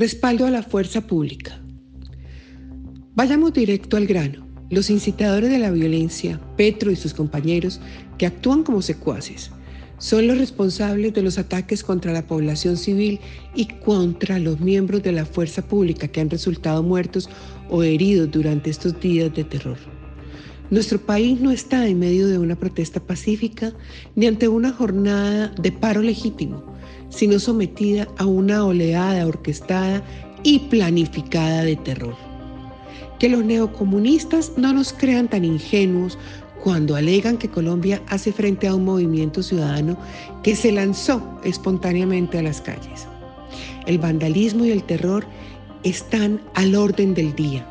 Respaldo a la fuerza pública. Vayamos directo al grano. Los incitadores de la violencia, Petro y sus compañeros, que actúan como secuaces, son los responsables de los ataques contra la población civil y contra los miembros de la fuerza pública que han resultado muertos o heridos durante estos días de terror. Nuestro país no está en medio de una protesta pacífica ni ante una jornada de paro legítimo, sino sometida a una oleada orquestada y planificada de terror. Que los neocomunistas no nos crean tan ingenuos cuando alegan que Colombia hace frente a un movimiento ciudadano que se lanzó espontáneamente a las calles. El vandalismo y el terror están al orden del día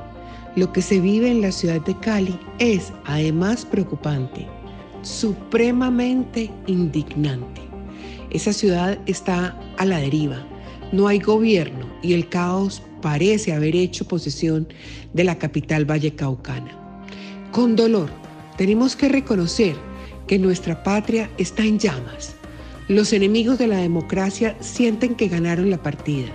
lo que se vive en la ciudad de Cali es, además, preocupante, supremamente indignante. Esa ciudad está a la deriva, no hay gobierno y el caos parece haber hecho posesión de la capital vallecaucana. Con dolor, tenemos que reconocer que nuestra patria está en llamas. Los enemigos de la democracia sienten que ganaron la partida.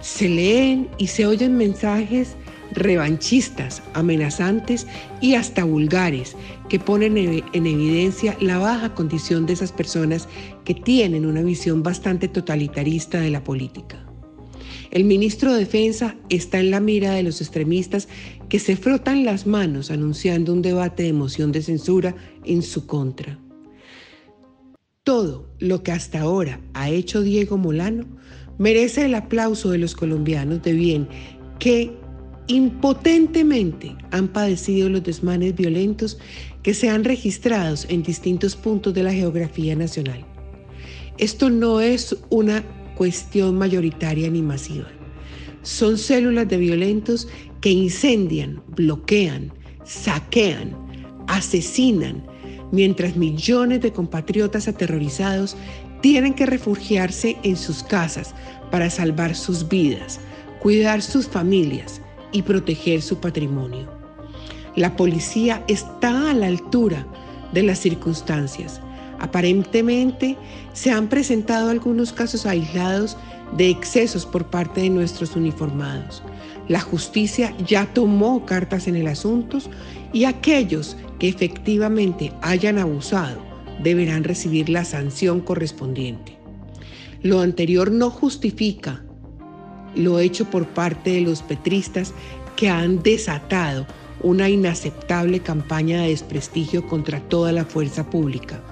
Se leen y se oyen mensajes revanchistas, amenazantes y hasta vulgares que ponen en evidencia la baja condición de esas personas que tienen una visión bastante totalitarista de la política. El ministro de Defensa está en la mira de los extremistas que se frotan las manos anunciando un debate de moción de censura en su contra. Todo lo que hasta ahora ha hecho Diego Molano merece el aplauso de los colombianos de bien que impotentemente han padecido los desmanes violentos que se han registrado en distintos puntos de la geografía nacional. Esto no es una cuestión mayoritaria ni masiva. Son células de violentos que incendian, bloquean, saquean, asesinan, mientras millones de compatriotas aterrorizados tienen que refugiarse en sus casas para salvar sus vidas, cuidar sus familias, y proteger su patrimonio. La policía está a la altura de las circunstancias. Aparentemente se han presentado algunos casos aislados de excesos por parte de nuestros uniformados. La justicia ya tomó cartas en el asunto y aquellos que efectivamente hayan abusado deberán recibir la sanción correspondiente. Lo anterior no justifica lo hecho por parte de los petristas que han desatado una inaceptable campaña de desprestigio contra toda la fuerza pública,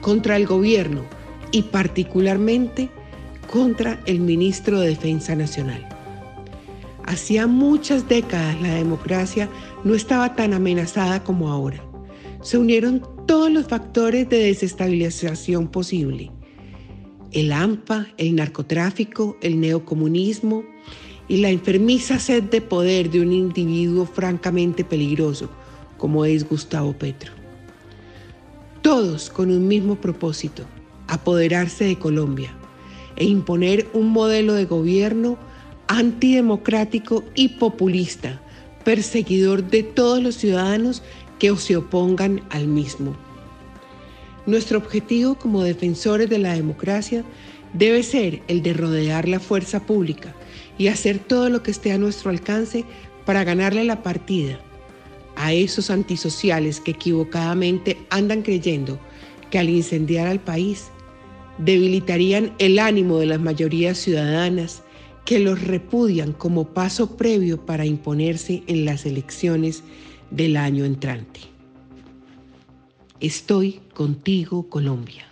contra el gobierno y particularmente contra el ministro de Defensa Nacional. Hacía muchas décadas la democracia no estaba tan amenazada como ahora. Se unieron todos los factores de desestabilización posible el AMPA, el narcotráfico, el neocomunismo y la enfermiza sed de poder de un individuo francamente peligroso como es Gustavo Petro. Todos con un mismo propósito, apoderarse de Colombia e imponer un modelo de gobierno antidemocrático y populista, perseguidor de todos los ciudadanos que se opongan al mismo. Nuestro objetivo como defensores de la democracia debe ser el de rodear la fuerza pública y hacer todo lo que esté a nuestro alcance para ganarle la partida a esos antisociales que equivocadamente andan creyendo que al incendiar al país debilitarían el ánimo de las mayorías ciudadanas que los repudian como paso previo para imponerse en las elecciones del año entrante. Estoy contigo, Colombia.